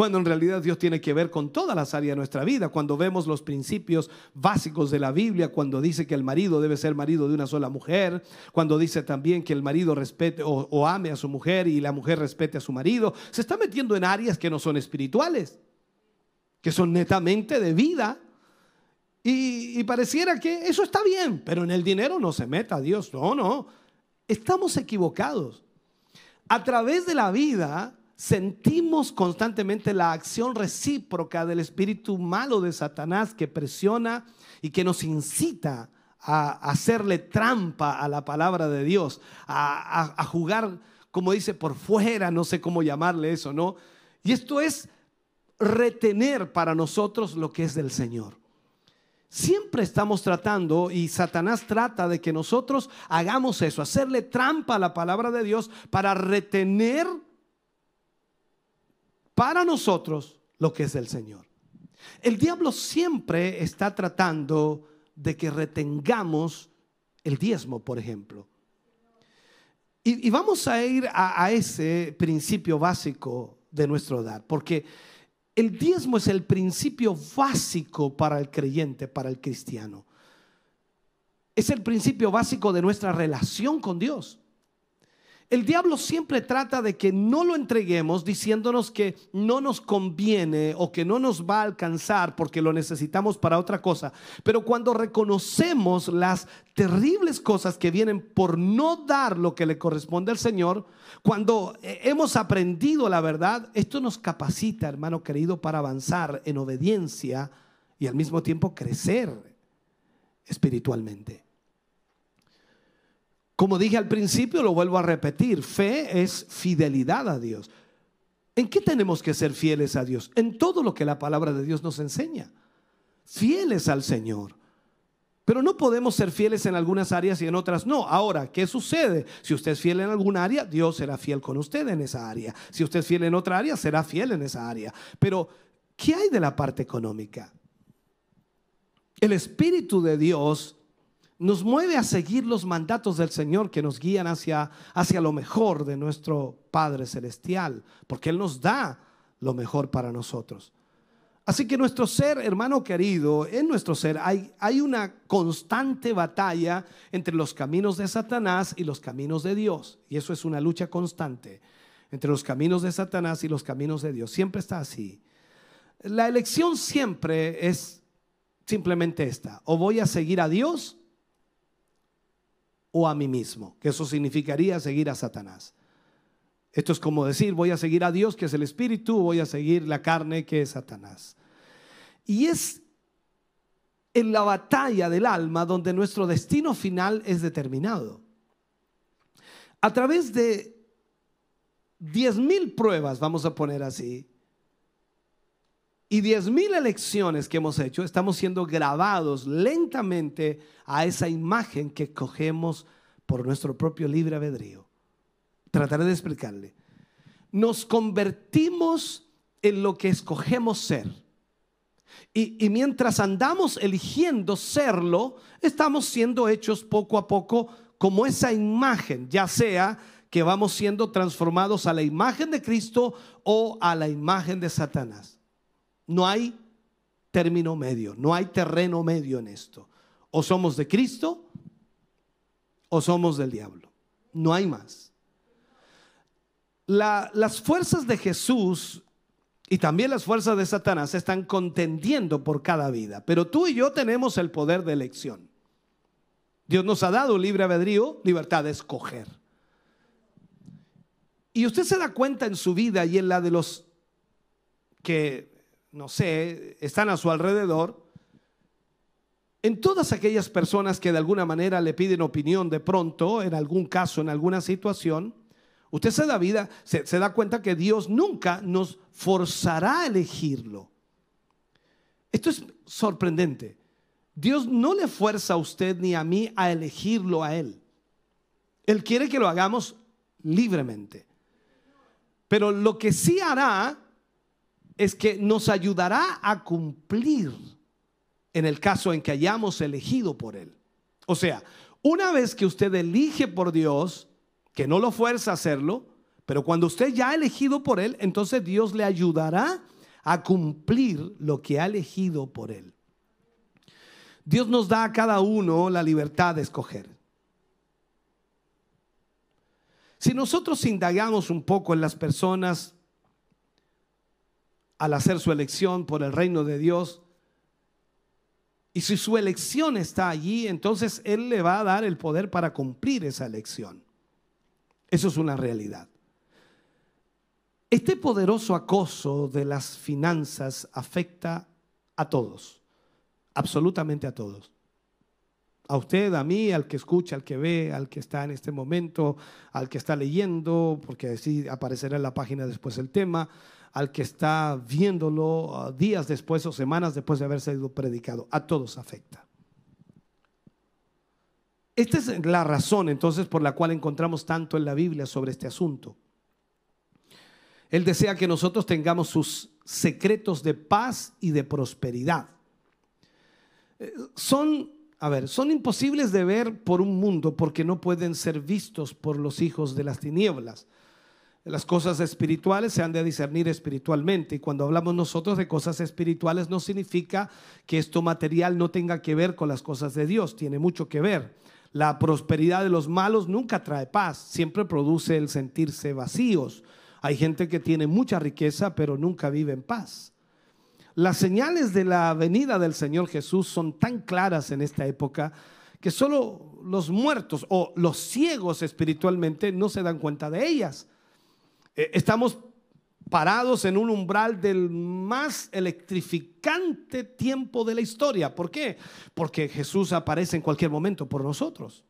cuando en realidad Dios tiene que ver con todas las áreas de nuestra vida, cuando vemos los principios básicos de la Biblia, cuando dice que el marido debe ser marido de una sola mujer, cuando dice también que el marido respete o, ame a su mujer y la mujer respete a su marido, se está metiendo en áreas que no son espirituales, que son netamente de vida. Y, y pareciera que eso está bien, pero en el dinero no se meta Dios, no, no. estamos equivocados. A través de la vida sentimos constantemente la acción recíproca del espíritu malo de Satanás que presiona y que nos incita a hacerle trampa a la palabra de Dios, a, jugar, como dice, por fuera, no sé cómo llamarle eso, ¿no? Y esto es retener para nosotros lo que es del Señor. Siempre estamos tratando, y Satanás trata de que nosotros hagamos eso, hacerle trampa a la palabra de Dios para retener para nosotros lo que es del Señor. El diablo siempre está tratando de que retengamos el diezmo, por ejemplo. Y, vamos a ir a, a ese principio básico de nuestro dar, porque el diezmo es el principio básico para el creyente, para el cristiano. Es el principio básico de nuestra relación con Dios. El diablo siempre trata de que no lo entreguemos diciéndonos que no nos conviene o que no nos va a alcanzar porque lo necesitamos para otra cosa. Pero cuando reconocemos las terribles cosas que vienen por no dar lo que le corresponde al Señor, cuando eh, hemos aprendido la verdad, esto nos capacita, hermano querido, para avanzar en obediencia y al mismo tiempo crecer espiritualmente. Como dije al principio, lo vuelvo a repetir, fe es fidelidad a Dios. ¿En qué tenemos que ser fieles a Dios? En todo lo que la palabra de Dios nos enseña. Fieles al Señor. Pero no podemos ser fieles en algunas áreas y en otras no. Ahora, ¿qué sucede? Si usted es fiel en alguna área, Dios será fiel con usted en esa área. Si usted es fiel en otra área, será fiel en esa área. Pero, ¿qué hay de la parte económica? El Espíritu de Dios nos mueve a seguir los mandatos del Señor que nos guían hacia, hacia lo mejor de nuestro Padre Celestial, porque Él nos da lo mejor para nosotros. Así que nuestro ser, hermano querido, en nuestro ser hay, hay una constante batalla entre los caminos de Satanás y los caminos de Dios. Y eso es una lucha constante entre los caminos de Satanás y los caminos de Dios. Siempre está así. La elección siempre es simplemente esta. O voy a seguir a Dios o a mí mismo, que eso significaría seguir a Satanás. Esto es como decir, voy a seguir a Dios, que es el Espíritu, voy a seguir la carne, que es Satanás. Y es en la batalla del alma donde nuestro destino final es determinado. A través de diez mil pruebas, vamos a poner así, y diez mil elecciones que hemos hecho, estamos siendo grabados lentamente a esa imagen que cogemos por nuestro propio libre albedrío. Trataré de explicarle. Nos convertimos en lo que escogemos ser. Y, mientras andamos eligiendo serlo, estamos siendo hechos poco a poco como esa imagen, ya sea que vamos siendo transformados a la imagen de Cristo o a la imagen de Satanás. No hay término medio, no hay terreno medio en esto. O somos de Cristo o somos del diablo. No hay más. las fuerzas de Jesús y también las fuerzas de Satanás están contendiendo por cada vida. Pero tú y yo tenemos el poder de elección. Dios nos ha dado libre albedrío, libertad de escoger. Y usted se da cuenta en su vida y en la de los que no sé, están a su alrededor, en todas aquellas personas que de alguna manera le piden opinión de pronto, en algún caso, en alguna situación, usted se da vida, se, se da cuenta que Dios nunca nos forzará a elegirlo. Esto es sorprendente. Dios no le fuerza a usted ni a mí a elegirlo a Él. Él quiere que lo hagamos libremente. Pero lo que sí hará es que nos ayudará a cumplir en el caso en que hayamos elegido por Él. O sea, una vez que usted elige por Dios, que no lo fuerza a hacerlo, pero cuando usted ya ha elegido por Él, entonces Dios le ayudará a cumplir lo que ha elegido por Él. Dios nos da a cada uno la libertad de escoger. Si nosotros indagamos un poco en las personas al hacer su elección por el reino de Dios. Y si su elección está allí, entonces Él le va a dar el poder para cumplir esa elección. Eso es una realidad. Este poderoso acoso de las finanzas afecta a todos, absolutamente a todos. A usted, a mí, al que escucha, al que ve, al que está en este momento, al que está leyendo, porque así aparecerá en la página después el tema, al que está viéndolo uh, días después o semanas después de haber sido predicado. A todos afecta. Esta es la razón entonces por la cual encontramos tanto en la Biblia sobre este asunto. Él desea que nosotros tengamos sus secretos de paz y de prosperidad. Eh, son, a ver, son imposibles de ver por un mundo porque no pueden ser vistos por los hijos de las tinieblas. Las cosas espirituales se han de discernir espiritualmente. Y cuando hablamos nosotros de cosas espirituales no significa que esto material no tenga que ver con las cosas de Dios. Tiene mucho que ver. La prosperidad de los malos nunca trae paz. Siempre produce el sentirse vacíos. Hay gente que tiene mucha riqueza pero nunca vive en paz. Las señales de la venida del Señor Jesús son tan claras en esta época que solo los muertos o los ciegos espiritualmente no se dan cuenta de ellas. Eh, estamos parados en un umbral del más electrificante tiempo de la historia. ¿Por qué? Porque Jesús aparece en cualquier momento por nosotros.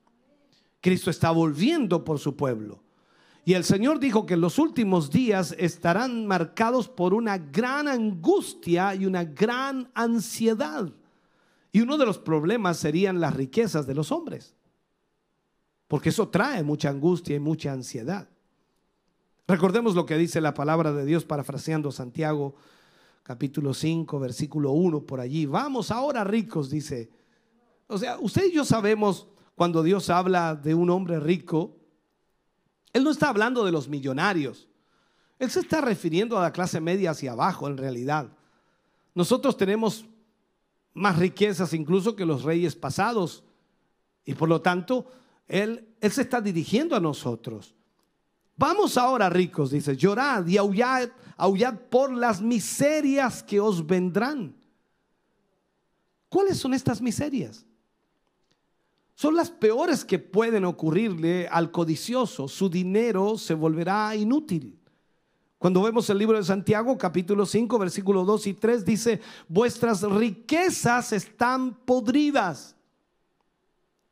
Cristo está volviendo por su pueblo. Y el Señor dijo que los últimos días estarán marcados por una gran angustia y una gran ansiedad. Y uno de los problemas serían las riquezas de los hombres. Porque eso trae mucha angustia y mucha ansiedad. Recordemos lo que dice la palabra de Dios parafraseando Santiago capítulo 5, versículo 1 por allí. Vamos ahora ricos, dice. O sea, usted y yo sabemos cuando Dios habla de un hombre rico, Él no está hablando de los millonarios. Él se está refiriendo a la clase media hacia abajo en realidad. Nosotros tenemos más riquezas incluso que los reyes pasados. Y por lo tanto, Él, él se está dirigiendo a nosotros. Vamos ahora, ricos, dice, llorad y aullad, aullad por las miserias que os vendrán. ¿Cuáles son estas miserias? Son las peores que pueden ocurrirle al codicioso. Su dinero se volverá inútil. Cuando vemos el libro de Santiago, capítulo 5, versículos 2 y 3, dice, vuestras riquezas están podridas.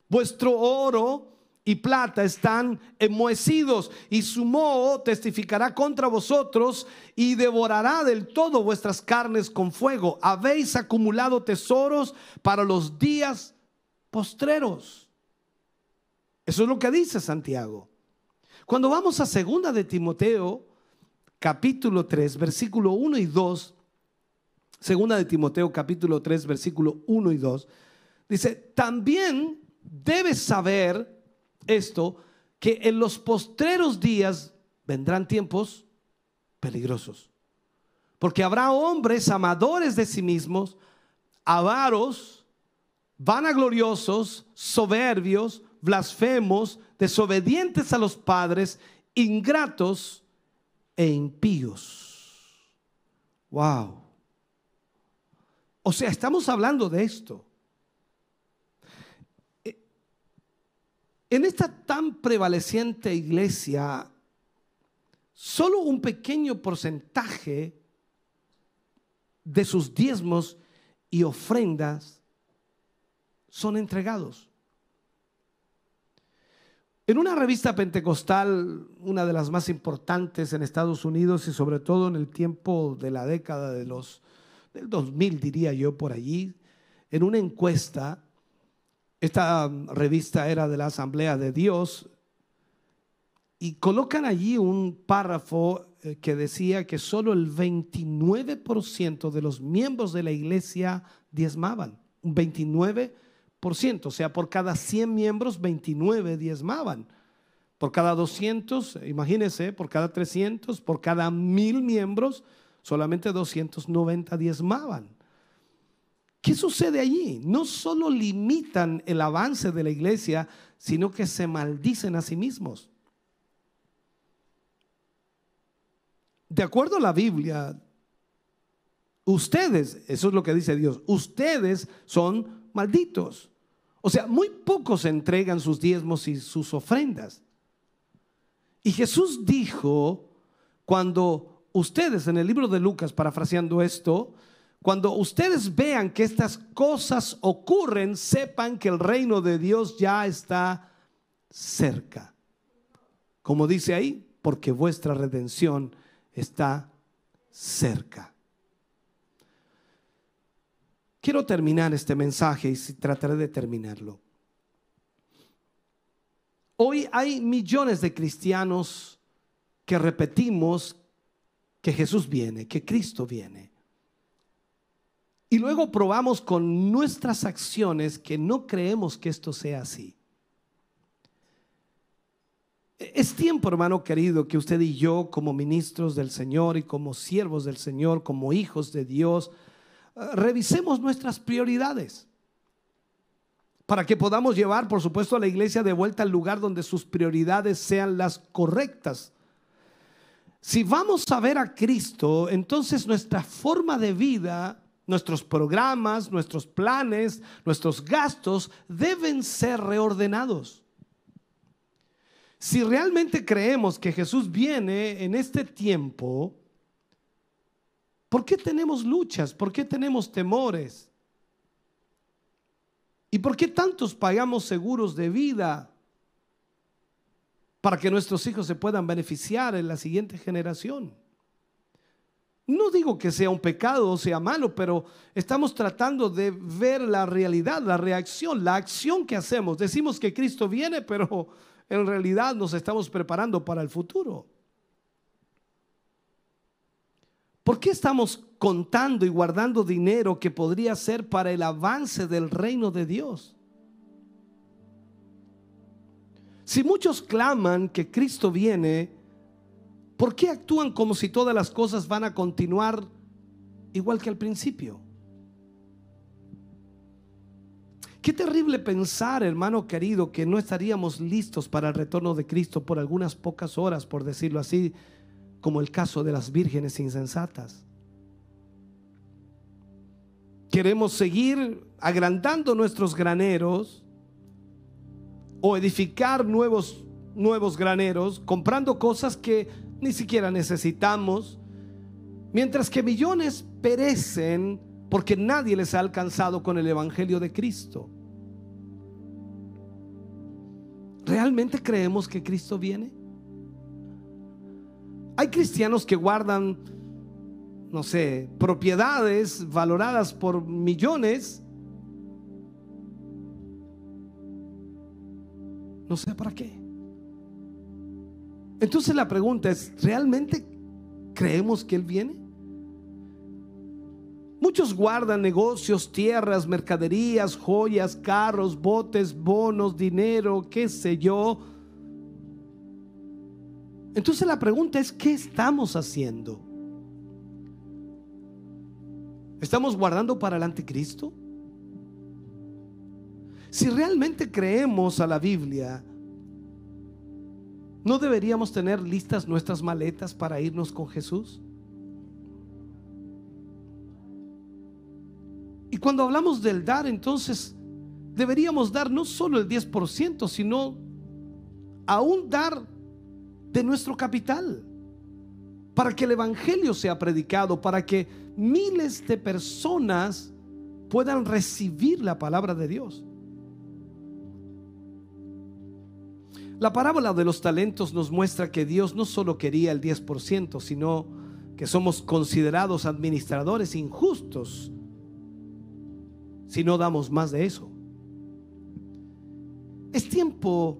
Vuestro oro y plata están enmohecidos, y su moho testificará contra vosotros y devorará del todo vuestras carnes con fuego. Habéis acumulado tesoros para los días postreros. Eso es lo que dice Santiago. Cuando vamos a segunda de Timoteo, capítulo 3, versículo 1 y 2, segunda de Timoteo, capítulo 3, versículo 1 y 2, dice, también debes saber esto, que en los postreros días vendrán tiempos peligrosos. Porque habrá hombres amadores de sí mismos, avaros, vanagloriosos, soberbios, blasfemos, desobedientes a los padres, ingratos e impíos. Wow. O sea, estamos hablando de esto. En esta tan prevaleciente iglesia, solo un pequeño porcentaje de sus diezmos y ofrendas son entregados. En una revista pentecostal, una de las más importantes en Estados Unidos y sobre todo en el tiempo de la década de los del 2000 diría yo por allí, en una encuesta esta revista era de la Asamblea de Dios y colocan allí un párrafo eh, que decía que solo el 29% de los miembros de la iglesia diezmaban. Un 29%, o sea, por cada 100 miembros, 29 diezmaban. Por cada 200, imagínense, por cada 300, por cada mil miembros, solamente 290 diezmaban. ¿Qué sucede allí? No solo limitan el avance de la iglesia, sino que se maldicen a sí mismos. De acuerdo a la Biblia, ustedes, eso es lo que dice Dios, ustedes son malditos. O sea, muy pocos entregan sus diezmos y sus ofrendas. Y Jesús dijo, cuando ustedes en el libro de Lucas, parafraseando esto, cuando ustedes vean que estas cosas ocurren, sepan que el reino de Dios ya está cerca. Como dice ahí, porque vuestra redención está cerca. Quiero terminar este mensaje y trataré de terminarlo. Hoy hay millones de cristianos que repetimos que Jesús viene, que Cristo viene. Y luego probamos con nuestras acciones que no creemos que esto sea así. Es tiempo, hermano querido, que usted y yo, como ministros del Señor y como siervos del Señor, como hijos de Dios, eh, revisemos nuestras prioridades para que podamos llevar, por supuesto, a la iglesia de vuelta al lugar donde sus prioridades sean las correctas. Si vamos a ver a Cristo, entonces nuestra forma de vida, nuestros programas, nuestros planes, nuestros gastos deben ser reordenados. Si realmente creemos que Jesús viene en este tiempo, ¿por qué tenemos luchas? ¿Por qué tenemos temores? ¿Y por qué tantos pagamos seguros de vida para que nuestros hijos se puedan beneficiar en la siguiente generación? No digo que sea un pecado o sea malo, pero estamos tratando de ver la realidad, la reacción, la acción que hacemos. Decimos que Cristo viene, pero en realidad nos estamos preparando para el futuro. ¿Por qué estamos contando y guardando dinero que podría ser para el avance del reino de Dios? Si muchos claman que Cristo viene, ¿por qué actúan como si todas las cosas van a continuar igual que al principio? Qué terrible pensar, hermano querido, que no estaríamos listos para el retorno de Cristo por algunas pocas horas, por decirlo así, como el caso de las vírgenes insensatas. Queremos seguir agrandando nuestros graneros o edificar nuevos, nuevos graneros, comprando cosas que ni siquiera necesitamos, mientras que millones perecen porque nadie les ha alcanzado con el Evangelio de Cristo. ¿Realmente creemos que Cristo viene? Hay cristianos que guardan, no sé, propiedades valoradas por millones. No sé para qué. Entonces la pregunta es, ¿realmente creemos que Él viene? Muchos guardan negocios, tierras, mercaderías, joyas, carros, botes, bonos, dinero, qué sé yo entonces la pregunta es, ¿qué estamos haciendo? ¿Estamos guardando para el anticristo? Si realmente creemos a la Biblia, ¿no deberíamos tener listas nuestras maletas para irnos con Jesús? Y cuando hablamos del dar, entonces deberíamos dar no solo el 10%, sino aún dar de nuestro capital, para que el Evangelio sea predicado, para que miles de personas puedan recibir la palabra de Dios. La parábola de los talentos nos muestra que Dios no solo quería el 10%, sino que somos considerados administradores injustos si no damos más de eso. Es tiempo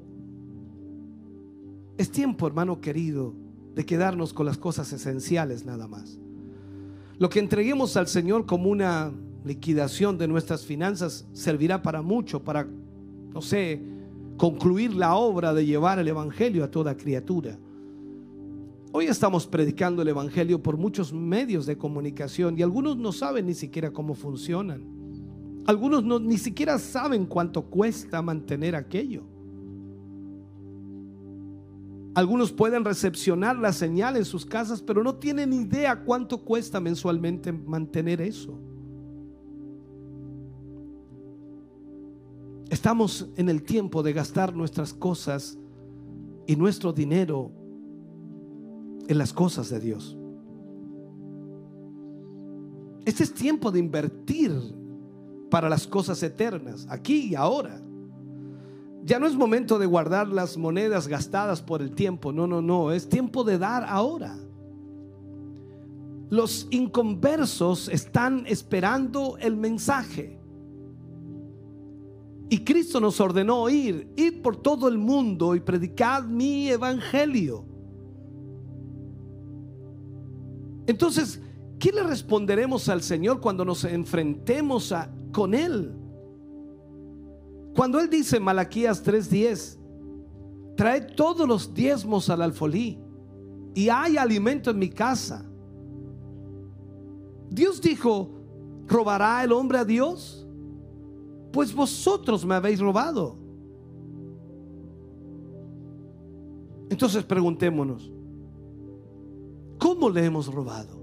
es tiempo, hermano querido, de quedarnos con las cosas esenciales nada más. Lo que entreguemos al Señor como una liquidación de nuestras finanzas servirá para mucho, para, no sé, concluir la obra de llevar el Evangelio a toda criatura. Hoy estamos predicando el Evangelio por muchos medios de comunicación y algunos no saben ni siquiera cómo funcionan. Algunos no, ni siquiera saben cuánto cuesta mantener aquello. Algunos pueden recepcionar la señal en sus casas, pero no tienen idea cuánto cuesta mensualmente mantener eso. Estamos en el tiempo de gastar nuestras cosas y nuestro dinero en las cosas de Dios. Este es tiempo de invertir para las cosas eternas, aquí y ahora. Ya no es momento de guardar las monedas gastadas por el tiempo, no, no, no, es tiempo de dar ahora. Los inconversos están esperando el mensaje. Y Cristo nos ordenó ir, ir por todo el mundo y predicar mi evangelio. Entonces, ¿qué le responderemos al Señor cuando nos enfrentemos con Él? Cuando Él dice en Malaquías 3:10, trae todos los diezmos al alfolí y hay alimento en mi casa. Dios dijo, ¿robará el hombre a Dios? Pues vosotros me habéis robado. Entonces preguntémonos, ¿cómo le hemos robado?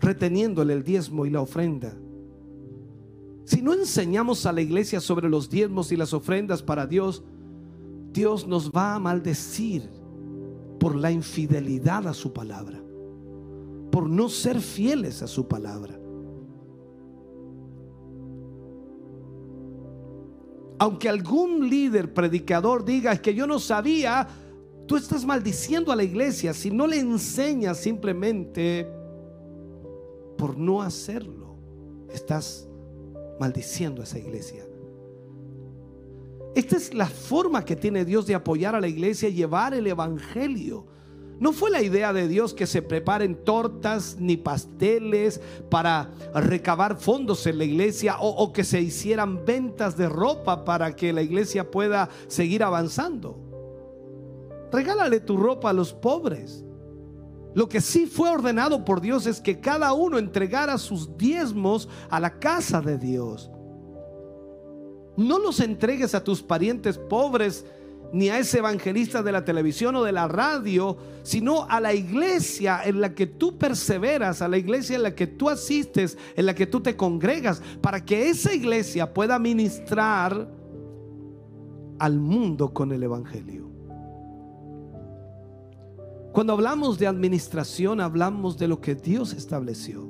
Reteniéndole el diezmo y la ofrenda. Si no enseñamos a la iglesia sobre los diezmos y las ofrendas para Dios, Dios nos va a maldecir por la infidelidad a su palabra, por no ser fieles a su palabra. Aunque algún líder predicador diga que yo no sabía, tú estás maldiciendo a la iglesia si no le enseñas simplemente por no hacerlo. Estás maldiciendo a esa iglesia. Esta es la forma que tiene Dios de apoyar a la iglesia y llevar el evangelio. No fue la idea de Dios que se preparen tortas ni pasteles para recabar fondos en la iglesia o, que se hicieran ventas de ropa para que la iglesia pueda seguir avanzando. Regálale tu ropa a los pobres. Lo que sí fue ordenado por Dios es que cada uno entregara sus diezmos a la casa de Dios. No los entregues a tus parientes pobres ni a ese evangelista de la televisión o de la radio, sino a la iglesia en la que tú perseveras, a la iglesia en la que tú asistes, en la que tú te congregas, para que esa iglesia pueda ministrar al mundo con el evangelio. Cuando hablamos de administración, hablamos de lo que Dios estableció.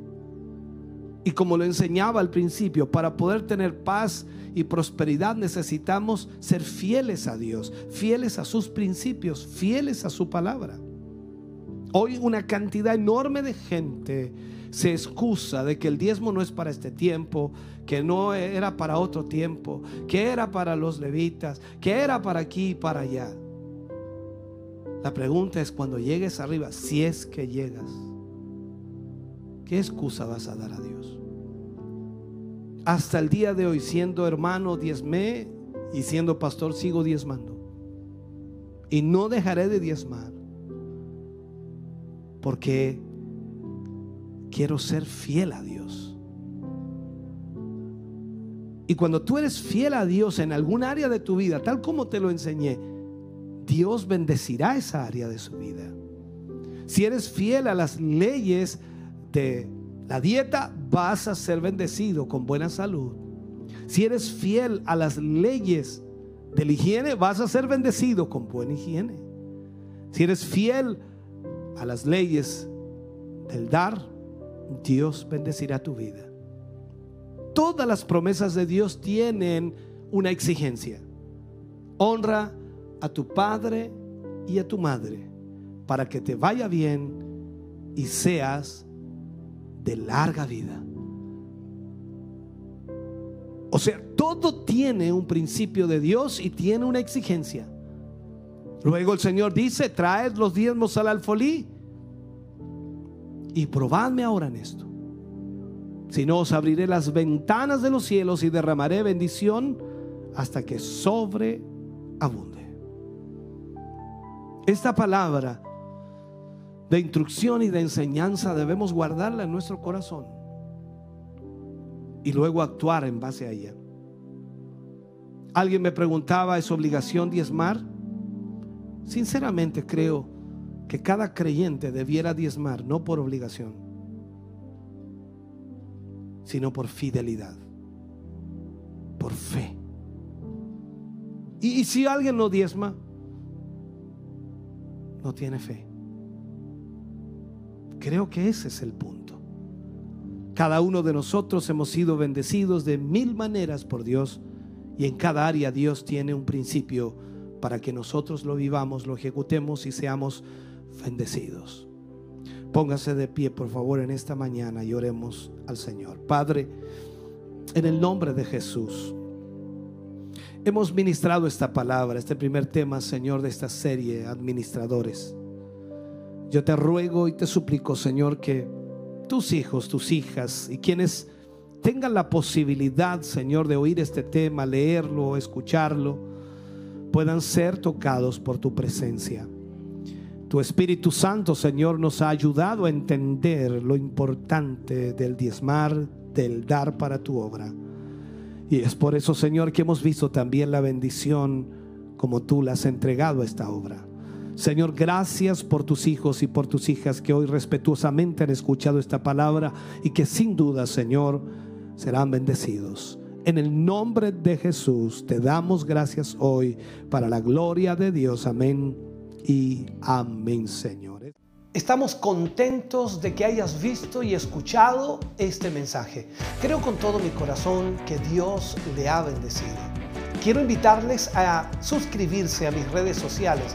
Y como lo enseñaba al principio, para poder tener paz y prosperidad necesitamos ser fieles a Dios, fieles a sus principios, fieles a su palabra. Hoy una cantidad enorme de gente se excusa de que el diezmo no es para este tiempo, que no era para otro tiempo, que era para los levitas, que era para aquí y para allá. La pregunta es cuando llegues arriba, si es que llegas, ¿qué excusa vas a dar a Dios? Hasta el día de hoy, siendo hermano, diezmé y siendo pastor, sigo diezmando. Y no dejaré de diezmar. Porque quiero ser fiel a Dios. Y cuando tú eres fiel a Dios en algún área de tu vida, tal como te lo enseñé, Dios bendecirá esa área de su vida. Si eres fiel a las leyes de la dieta, vas a ser bendecido con buena salud. Si eres fiel a las leyes de la higiene, vas a ser bendecido con buena higiene. Si eres fiel a las leyes del dar, Dios bendecirá tu vida. Todas las promesas de Dios tienen una exigencia. Honra a tu padre y a tu madre para que te vaya bien y seas de larga vida. O sea, todo tiene un principio de Dios y tiene una exigencia. Luego el Señor dice, traed los diezmos al alfolí y probadme ahora en esto. Si no, os abriré las ventanas de los cielos y derramaré bendición hasta que sobreabunde. Esta palabra de instrucción y de enseñanza debemos guardarla en nuestro corazón y luego actuar en base a ella. Alguien me preguntaba, ¿es obligación diezmar? Sinceramente creo que cada creyente debiera diezmar, no por obligación, sino por fidelidad, por fe. Y, si alguien no diezma, no tiene fe. Creo que ese es el punto. Cada uno de nosotros hemos sido bendecidos de mil maneras por Dios y en cada área Dios tiene un principio para que nosotros lo vivamos, lo ejecutemos y seamos bendecidos. Póngase de pie, por favor, en esta mañana y oremos al Señor. Padre, en el nombre de Jesús, hemos ministrado esta palabra, este primer tema, Señor, de esta serie, administradores. Yo te ruego y te suplico, Señor, que tus hijos, tus hijas y quienes tengan la posibilidad, Señor, de oír este tema, leerlo, escucharlo, puedan ser tocados por tu presencia. Tu Espíritu Santo, Señor, nos ha ayudado a entender lo importante del diezmar, del dar para tu obra. Y es por eso, Señor, que hemos visto también la bendición como tú la has entregado a esta obra. Señor, gracias por tus hijos y por tus hijas que hoy respetuosamente han escuchado esta palabra y que sin duda, Señor, serán bendecidos. En el nombre de Jesús te damos gracias hoy para la gloria de Dios. Amén y amén, señores. Estamos contentos de que hayas visto y escuchado este mensaje. Creo con todo mi corazón que Dios le ha bendecido. Quiero invitarles a suscribirse a mis redes sociales